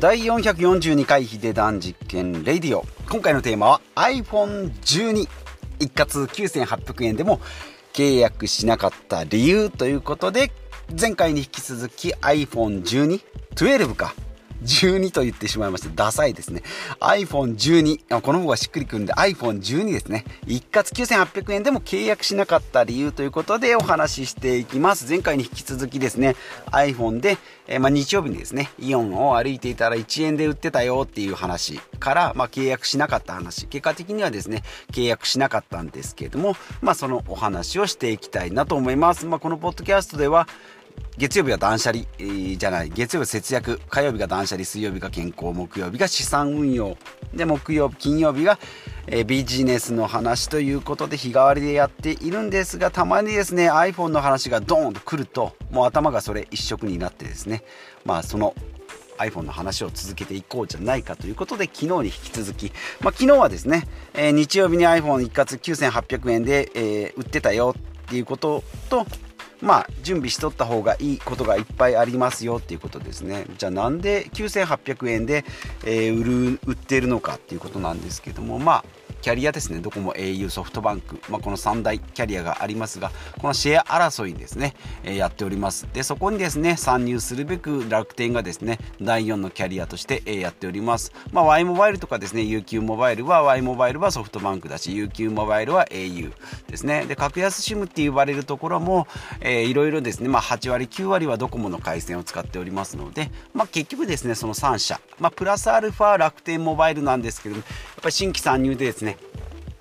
第442回ヒデダン実験レディオ。今回のテーマは iPhone12 一括9800円でも契約しなかった理由ということで前回に引き続き iPhone1212 か。12と言ってしまいました。ダサいですね。iPhone12。この方がしっくりくるんで iPhone12 ですね。一括9800円でも契約しなかった理由ということでお話ししていきます。前回に引き続きですね、iPhone で、えー、まあ、日曜日にですね、イオンを歩いていたら1円で売ってたよっていう話から、まあ、契約しなかった話。結果的にはですね、契約しなかったんですけれども、まあ、そのお話をしていきたいなと思います。まあ、このポッドキャストでは、月曜日は断捨離、え、じゃない、月曜日節約、火曜日が断捨離、水曜日が健康、木曜日が資産運用、で、木曜日、金曜日が、え、ビジネスの話ということで日替わりでやっているんですが、たまにですね、iPhone の話がドーンと来ると、もう頭がそれ一色になってですね、まあその iPhone の話を続けていこうじゃないかということで昨日に引き続き、まあ、昨日はですね、えー、日曜日に iPhone 一括9800円で、え、売ってたよっていうこととまあ準備しとった方がいいことがいっぱいありますよっていうことですね。じゃあなんで9800円で、えー、売る売ってるのかっていうことなんですけどもまあキャリアですね、ドコモ、au、ソフトバンク、まあ、この3大キャリアがありますが、このシェア争いですね、えー、やっております。で、そこにですね、参入するべく楽天がですね、第4のキャリアとして、えー、やっております。まあ、Y モバイルとかですね、UQ モバイルは Y モバイルはソフトバンクだし、UQ モバイルは au ですね。で、格安 SIM って呼ばれるところも、えー、いろいろですね、まあ、8割、9割はドコモの回線を使っておりますので、まあ、結局ですね、その3社、まあ、プラスアルファ楽天モバイルなんですけども、やっぱり新規参入でですね、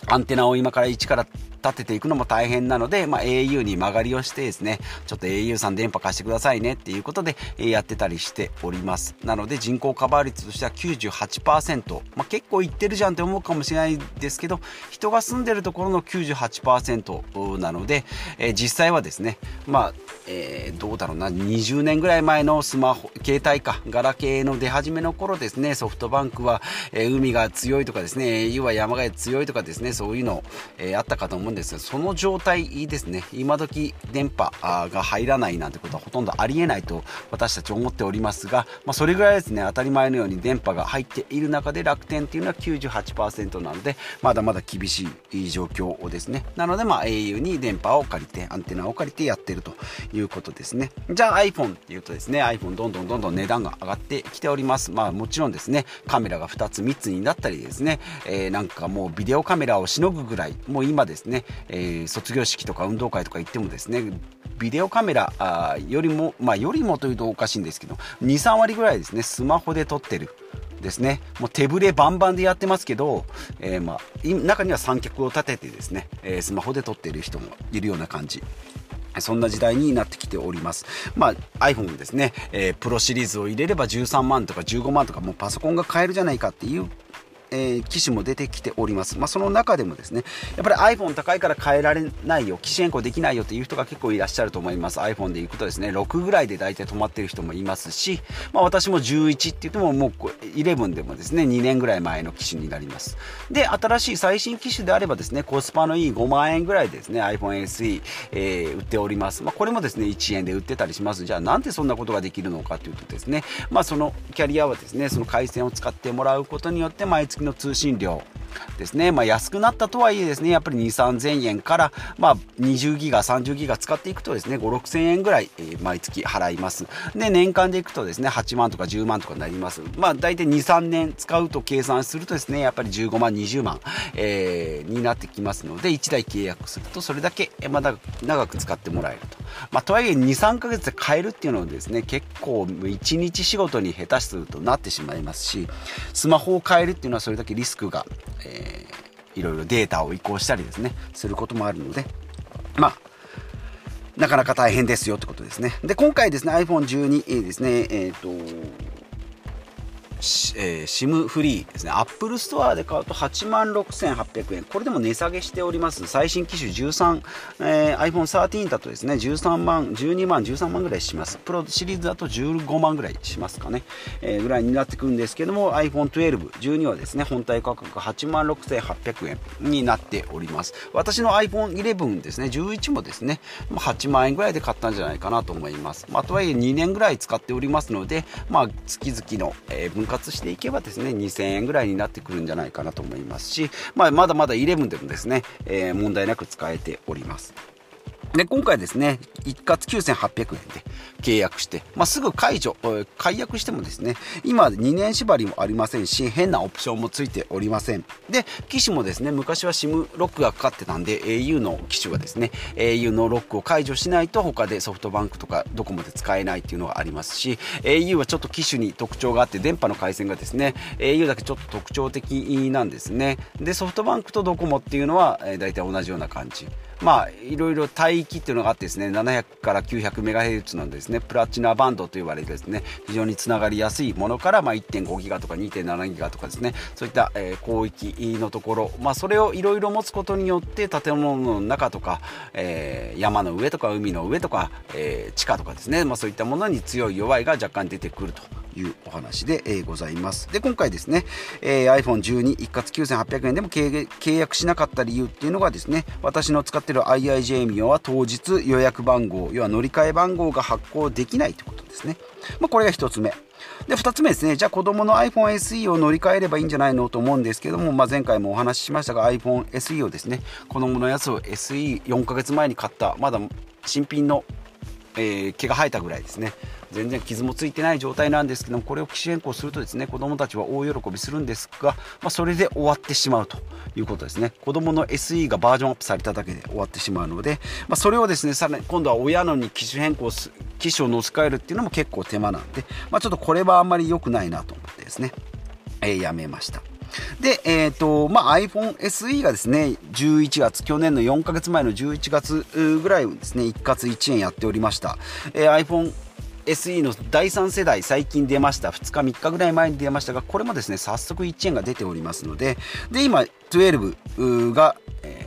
アンテナを今から一から立てていくのも大変なので、まあ、au に曲がりをしてですね、ちょっと au さん電波貸してくださいねっていうことで、えやってたりしております。なので人口カバー率としては98%。まあ、結構いってるじゃんって思うかもしれないですけど、人が住んでるところの98%なので、えー、実際はですね、まあ、えー、どうだろうな、20年ぐらい前のスマホ、携帯か、ガラケーの出始めの頃ですね、ソフトバンクは、えー、海が強いとかですね、au は山が強いとかですね、そういうの、えあったかと思うんですが、その状態ですね、今時電波が入らないなんてことはほとんどありえないと私たち思っておりますが、まあ、それぐらいですね、当たり前のように電波が入っている中で楽天っていうのは98%なので、まだまだ厳しい状況ですね。なので、まあ、au に電波を借りて、アンテナを借りてやってるということですね。じゃあ iPhone っていうとですね、iPhone どんどんどんどん値段が上がってきております。まあもちろんですね、カメラが2つ3つになったりですね、えー、なんかもうビデオカメラをしのぐぐらい、もう今ですね、えー、卒業式とか運動会とか行ってもですねビデオカメラあよりもまあよりもというとおかしいんですけど23割ぐらいですねスマホで撮ってるですねもう手ぶれバンバンでやってますけど、えー、まあ、中には三脚を立ててですね、え、スマホで撮ってる人もいるような感じそんな時代になってきております。まあ、iPhone ですね、えー、プロシリーズを入れれば13万とか15万とかもうパソコンが買えるじゃないかっていうえー、機種も出てきております。まあ、その中でもですね、やっぱり iPhone 高いから変えられないよ、機種変更できないよっていう人が結構いらっしゃると思います。iPhone で行くとですね、6ぐらいで大体止まってる人もいますし、まあ、私も11って言ってももう11でもですね、2年ぐらい前の機種になります。で、新しい最新機種であればですね、コスパのいい5万円ぐらいでですね、iPhone SE、えー、売っております。まあ、これもですね、1円で売ってたりします。じゃあなんでそんなことができるのかというとですね、まあ、そのキャリアはですね、その回線を使ってもらうことによって毎月の通信料。ですね、まあ、安くなったとはいえですね、やっぱり2、3000円から、まあ、20ギガ、30ギガ使っていくとですね、5、6000円ぐらい、えー、毎月払います。で、年間でいくとですね、8万とか10万とかになります。まあ、大体2、3年使うと計算するとですね、やっぱり15万、20万、えー、になってきますので、1台契約すると、それだけ、まだ長く使ってもらえると。まあ、とはいえ、2、3ヶ月で買えるっていうのはですね、結構、1日仕事に下手するとなってしまいますし、スマホを変えるっていうのはそれだけリスクが、えー、いろいろデータを移行したりですね、することもあるので、まあ、なかなか大変ですよってことですね。で、今回ですね、iPhone12 ですね、えっ、ー、と、え、SIM フリーですね、Apple Store で買うと8万6800円、これでも値下げしております、最新機種13、えー、iPhone13 だとですね、13万、12万、13万ぐらいします、プロシリーズだと15万ぐらいしますかね、えー、ぐらいになってくるんですけども、iPhone12、12はですね、本体価格8万6800円になっております。私の iPhone11 ですね、11もですね、8万円ぐらいで買ったんじゃないかなと思います。まあ、とはいえ2年ぐらい使っておりますので、まあ、月々の、えー、分割していけばですね2000円ぐらいになってくるんじゃないかなと思いますし、まあ、まだまだ11でもですね、えー、問題なく使えております。で今回ですね一括9800円で契約して、まあ、すぐ解除解約してもですね今2年縛りもありませんし変なオプションもついておりません。で機種もですね昔は SIM ロックがかかってたんで au の機種はですね au のロックを解除しないと他でソフトバンクとかドコモで使えないっていうのがありますし au はちょっと機種に特徴があって電波の回線がですね au だけちょっと特徴的なんですね。でソフトバンクとドコモっていうのは、大体同じような感じ。まあいろいろ帯域っていうのがあってですね700から900メガヘルツのですね。プラチナバンドと呼ばれるですね非常につながりやすいものから、まあ、1.5ギガとか2.7ギガとかですね。そういった、えー、広域のところ、まあ、それをいろいろ持つことによって建物の中とか、えー、山の上とか海の上とか、えー、地下とかですね、まあ、そういったものに強い弱いが若干出てくると。いうお話で、えー、ございます。で、今回ですね、えー、iPhone12 一括9800円でも契約しなかった理由っていうのがですね、私の使ってる IIJ ミオは当日予約番号、要は乗り換え番号が発行できないということですね。まあ、これが1つ目。で、2つ目ですね、じゃあ子供の iPhone SE を乗り換えればいいんじゃないのと思うんですけども、まあ、前回もお話ししましたが iPhone SE をですね、子供のやつを SE4 ヶ月前に買った、まだ新品の、えー、毛が生えたぐらいですね。全然傷もついてない状態なんですけどもこれを機種変更するとですね子供たちは大喜びするんですが、まあ、それで終わってしまうということですね。子供の SE がバージョンアップされただけで終わってしまうので、まあ、それをですねさらに今度は親のに機種変更す機種を乗せ替えるっていうのも結構手間なんで、まあ、ちょっとこれはあんまり良くないなと思ってですね、えー、やめました。で、え、ー、と、まあ、iPhone SE がですね、11月、去年の4ヶ月前の11月ぐらいですね、一括1円やっておりました。えー、iPhone SE の第3世代最近出ました2日3日ぐらい前に出ましたがこれもですね早速1円が出ておりますのでで今12が、え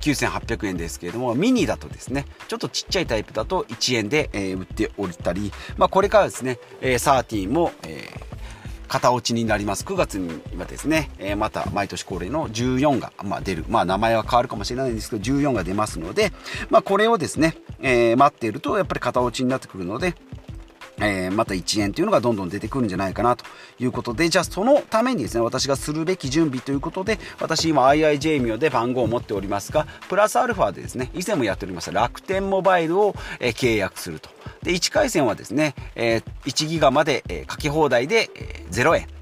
ー、9800円ですけれどもミニだとですねちょっとちっちゃいタイプだと1円で、えー、売っておりたり、まあ、これからですね、えー、13も、えー型落ちになります。9月にはですね、えー、また毎年恒例の14が、まあ、出る、まあ、名前は変わるかもしれないんですけど14が出ますので、まあ、これをですね、えー、待っているとやっぱり型落ちになってくるので、えー、また1円というのがどんどん出てくるんじゃないかなということで、じゃあそのためにですね、私がするべき準備ということで、私今 IIJ ミオで番号を持っておりますが、プラスアルファでですね、以前もやっておりました楽天モバイルを、えー、契約すると。で、1回戦はですね、えー、1ギガまで、えー、かけ放題で、えー、0円。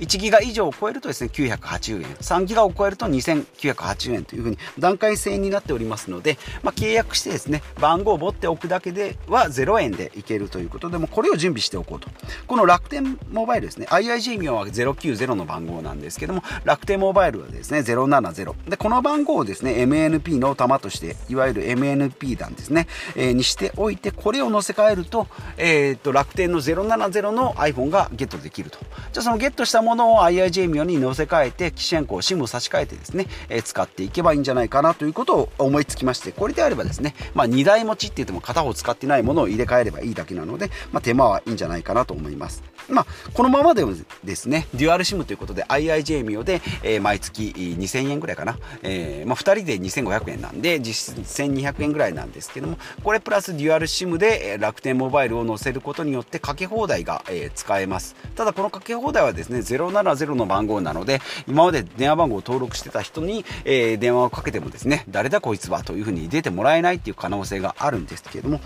1ギガ以上を超えるとですね、980円。3ギガを超えると2980円というふうに段階制になっておりますので、まあ、契約してですね、番号を持っておくだけでは0円でいけるということで、もこれを準備しておこうと。この楽天モバイルですね、IIG ミオは090の番号なんですけども、楽天モバイルはですね、070。で、この番号をですね、MNP の玉として、いわゆる MNP 弾ですね、えー、にしておいて、これを載せ替えると、えー、と、楽天の070の iPhone がゲットできると。じゃあそのゲットしたものを IIJ ミオに乗せ替えて、機種変更、SIM を差し替えてですね、えー、使っていけばいいんじゃないかなということを思いつきまして、これであればですね、まあ、2台持ちって言っても片方使ってないものを入れ替えればいいだけなので、まあ、手間はいいんじゃないかなと思います。まあ、このままでもですね、デュアル SIM ということで IIJ ミオで、えー、毎月2000円ぐらいかな、えー、まあ、2人で2500円なんで、実質1200円ぐらいなんですけども、これプラスデュアル SIM で楽天モバイルを載せることによってかけ放題が、えー、使えます。ただこのかけ放題はですね、070の番号なので、今まで電話番号を登録してた人に、えー、電話をかけてもですね、誰だこいつはというふうに出てもらえないっていう可能性があるんですけれども、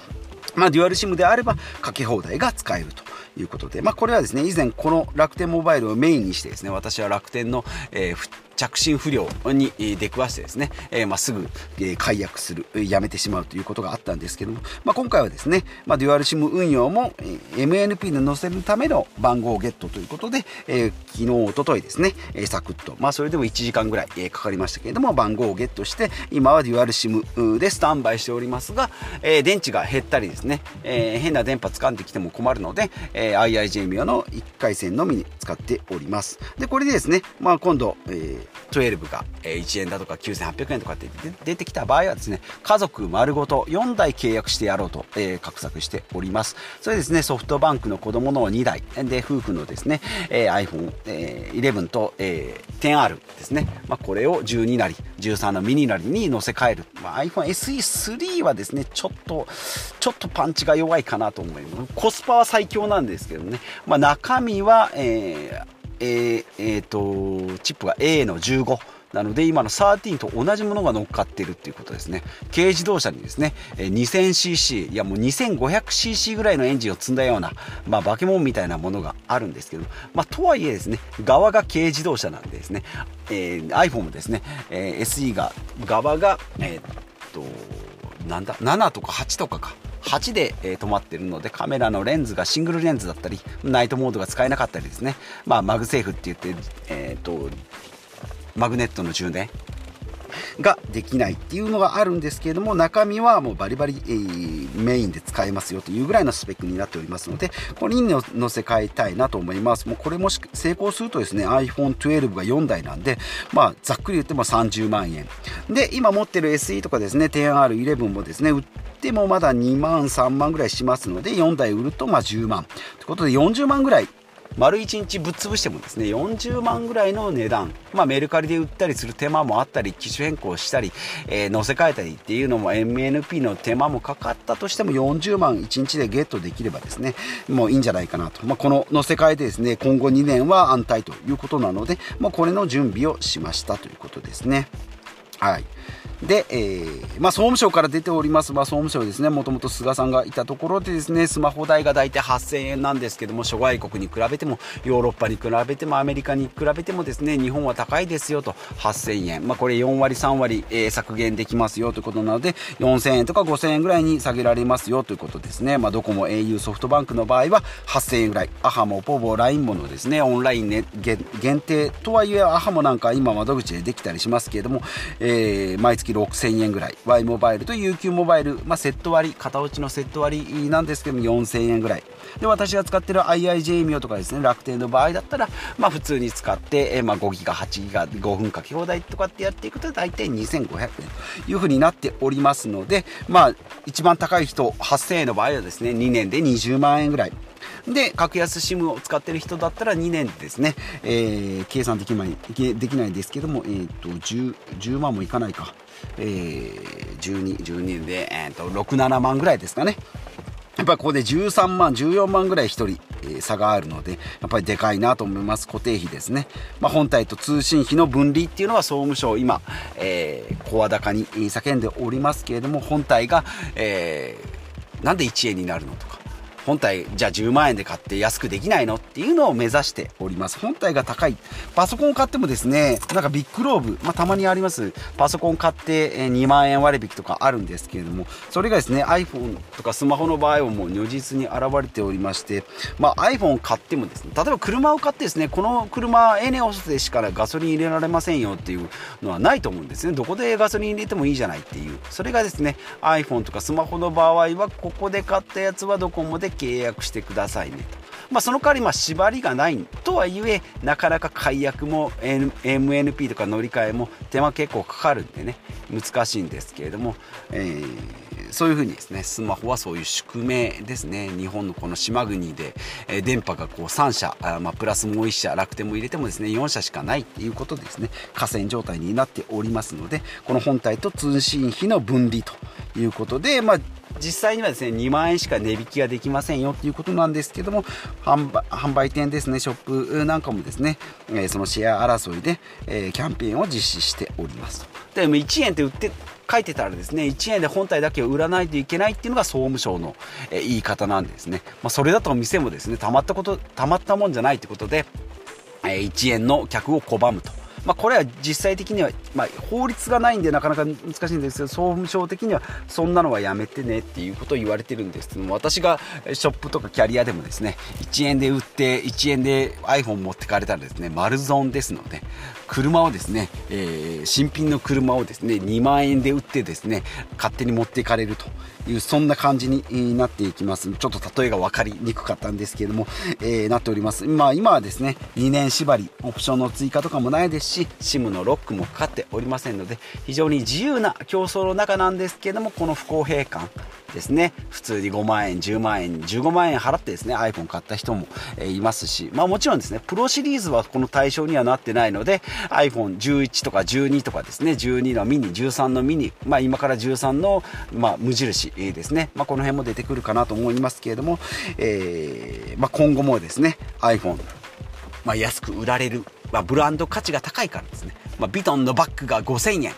まあ、デュアル SIM であればかけ放題が使えるということで、まあ、これはですね、以前この楽天モバイルをメインにしてですね、私は楽天の、えー、着信不良に出くわしてですね、えー、まあ、すぐ、解約する、やめてしまうということがあったんですけども、まあ、今回はですね、まあ、デュアル SIM 運用も、MNP で載せるための番号をゲットということで、えー、昨日、おとといですね、えサクッと、まあ、それでも1時間ぐらい、えかかりましたけれども、番号をゲットして、今はデュアル SIM でスタンバイしておりますが、え電池が減ったりですね、え変な電波掴んできても困るので、え IIJ ミオの1回線のみに使っております。で、これでですね、まあ、今度、え12が1円だとか9800円とかって出てきた場合はですね家族丸ごと4台契約してやろうと、えー、画策しております。それですねソフトバンクの子供の2台で夫婦のですね、えー、iPhone、えー、11と、えー、10R ですね、まあ、これを12なり13のミニなりに乗せ替える、まあ、iPhone SE3 はですねちょっとちょっとパンチが弱いかなと思います。コスパは最強なんですけどね、まあ、中身は、えーえーえーと、チップが A の15なので今の13と同じものが乗っかっているっていうことですね。軽自動車にですね 2000cc いやもう 2500cc ぐらいのエンジンを積んだような、まあ、化け物みたいなものがあるんですけど、まあ、とはいえですね側が軽自動車なんでですね、えー、iPhone もですね、えー、SE が側がえー、っとなんだ？7とか8とかか。8で、えー、止まってるのでカメラのレンズがシングルレンズだったりナイトモードが使えなかったりですね、まあ、 MagSafe って言って、えーと、マグネットの充電ができないっていうのがあるんですけれども中身はもうバリバリ、えー、メインで使えますよというぐらいのスペックになっておりますのでこれに載せ替えたいなと思います。もうこれも成功するとですね iPhone12 が4台なんでまあざっくり言っても30万円。で今持ってる SE とかですね 10R11 もですねってもまだ2万3万ぐらいしますので4台売るとまあ10万。ということで40万ぐらい丸1日ぶっ潰してもですね40万ぐらいの値段、まあ、メルカリで売ったりする手間もあったり機種変更したり、えー、乗せ替えたりっていうのも MNP の手間もかかったとしても40万1日でゲットできればですねもういいんじゃないかなと、まあ、この乗せ替えでですね今後2年は安泰ということなので、まあ、これの準備をしましたということですね。はい。で、えー、まあ、総務省から出ております、まあ、総務省ですね、もともと菅さんがいたところでですね、スマホ代が大体8000円なんですけども、諸外国に比べても、ヨーロッパに比べても、アメリカに比べてもですね、日本は高いですよと、8000円。まあ、これ4割、3割、えー、削減できますよということなので、4000円とか5000円ぐらいに下げられますよということですね。まあ、ドコモ、au、ソフトバンクの場合は8000円ぐらい。アハモ、ポボ、LINE ものですね、オンライン、ね、限定とはいえ、アハモなんか今窓口でできたりしますけれども、えー、毎月6000円ぐらい。Y モバイルと UQ モバイル、まあ、セット割片落ちのセット割なんですけども4000円ぐらい。で私が使ってる IIJ ミオとかですね。楽天の場合だったら、まあ、普通に使って、えまあ、5ギガ8ギガ5分かけ放題とかってやっていくと大体2500円という風になっておりますので、まあ、一番高い人8000円の場合はですね2年で20万円ぐらい。で、格安 SIM を使ってる人だったら2年ですね、えー、計算できない、できないですけども、え、ー、と、10、10万もいかないか。えー、12、12で、えーと、6、7万ぐらいですかね。やっぱりここで13万、14万ぐらい1人、えー、差があるので、やっぱりでかいなと思います。固定費ですね。まあ、本体と通信費の分離っていうのは総務省今、えー、声高に叫んでおりますけれども、本体が、えー、なんで1円になるのとか、本体じゃあ10万円で買って安くできないのっていうのを目指しております。本体が高い。パソコンを買ってもですねなんかビッグローブ、まあ、たまにあります。パソコン買って2万円割引とかあるんですけれどもそれがですね iPhone とかスマホの場合はもう如実に現れておりまして、まあ、iPhone 買ってもですね例えば車を買ってですねこの車エネオスでしかガソリン入れられませんよっていうのはないと思うんですね。どこでガソリン入れてもいいじゃないっていう。それがですね iPhone とかスマホの場合はここで買ったやつはドコモで契約してくださいねと。まあ、その代わりまあ縛りがないとはいえなかなか解約も MNP とか乗り換えも手間結構かかるんでね難しいんですけれども、えー、そういうふうにですねスマホはそういう宿命ですね。日本のこの島国で、え、電波がこう3社あ、まあ、プラスもう1社楽天も入れてもですね4社しかないっていうことですね河川状態になっておりますのでこの本体と通信費の分離ということで、まあ、実際にはですね2万円しか値引きができませんよっていうことなんですけども販売店ですねショップなんかもですね、え、そのシェア争いで、え、キャンペーンを実施しておりますでも1円って売って書いてたらですね1円で本体だけを売らないといけないっていうのが総務省の、え言い方なんですね、まあ、それだと店もですねたまったことたまったもんじゃないってことで、え1円の客を拒むと。まあ、これは実際的には、まあ、法律がないんでなかなか難しいんですけど総務省的にはそんなのはやめてねっていうことを言われてるんです。けども私がショップとかキャリアでもですね1円で売って1円で iPhone 持ってかれたらですね丸損ですので車をですね、えー、新品の車をですね2万円で売ってですね勝手に持っていかれるというそんな感じになっていきます。ちょっと例えが分かりにくかったんですけれども、えー、なっております、まあ、今はですね2年縛りオプションの追加とかもないですし SIM のロックもかかっておりませんので非常に自由な競争の中なんですけれどもこの不公平感ですね普通に5万円10万円15万円払ってですね iPhone 買った人も、いますしまあもちろんですねプロシリーズはこの対象にはなってないので iPhone11 とか12とかですね12のミニ13のミニまあ今から13の、まあ、無印ですね、まあ、この辺も出てくるかなと思いますけれども、えーま、今後もですね iPhone ま、安く売られる、ま、ブランド価値が高いからですね、まあ、ビトンのバッグが5000円。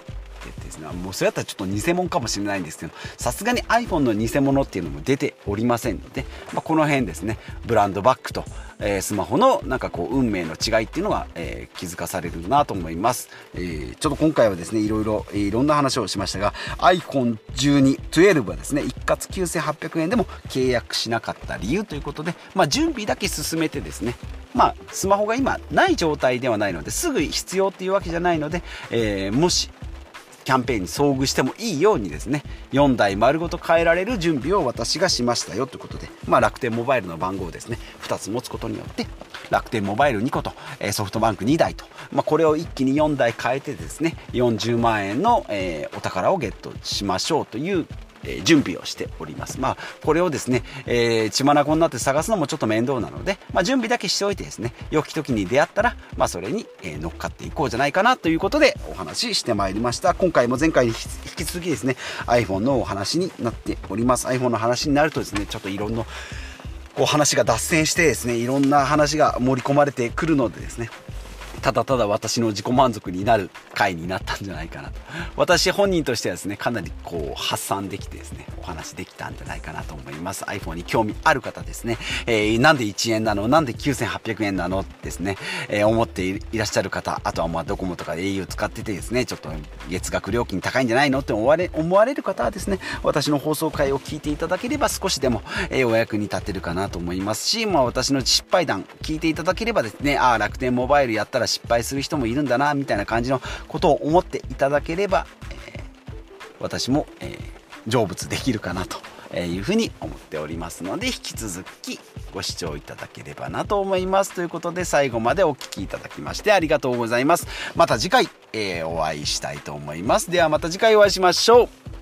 ですねもうそれだったらちょっと偽物かもしれないんですけどさすがに iPhone の偽物っていうのも出ておりませんので、まあ、この辺ですねブランドバッグと、えー、スマホのなんかこう運命の違いっていうのが、えー、気づかされるなと思います、えー、ちょっと今回はですねいろいろいろんな話をしましたが iPhone1212 はですね一括9800円でも契約しなかった理由ということで、まあ、準備だけ進めてですねまあ、スマホが今ない状態ではないのですぐ必要っていうわけじゃないので、えー、もしキャンペーンに遭遇してもいいようにですね4台丸ごと変えられる準備を私がしましたよということで、まあ、楽天モバイルの番号をですね2つ持つことによって楽天モバイル2個とソフトバンク2台と、まあ、これを一気に4台変えてですね40万円の、え、お宝をゲットしましょうというえ準備をしております。まあ、これをですね、えー、血眼になって探すのもちょっと面倒なので、まあ、準備だけしておいてですね、良き時に出会ったら、まあ、それに、え乗っかっていこうじゃないかなということでお話ししてまいりました。今回も前回に引き続きですね、iPhone のお話になっております。iPhone の話になるとですね、ちょっといろんなこう話が脱線してですね、いろんな話が盛り込まれてくるのでですね、ただただ私の自己満足になる回になったんじゃないかなと。私本人としてはですねかなりこう発散できてですねお話できたんじゃないかなと思います。iPhone に興味ある方ですね、えー、なんで1円なの？なんで9800円なの？ですね、えー、思っていらっしゃる方あとはまあドコモとか au 使っててですねちょっと月額料金高いんじゃないの？って思われ思われる方はですね私の放送回を聞いていただければ少しでも、えー、お役に立てるかなと思いますし、まあ、私の失敗談聞いていただければですねああ楽天モバイルやったら失敗する人もいるんだなみたいな感じのことを思っていただければ、えー、私も、えー、成仏できるかなというふうに思っておりますので引き続きご視聴いただければなと思います。ということで最後までお聴きいただきましてありがとうございます。また次回、えー、お会いしたいと思います。ではまた次回お会いしましょう。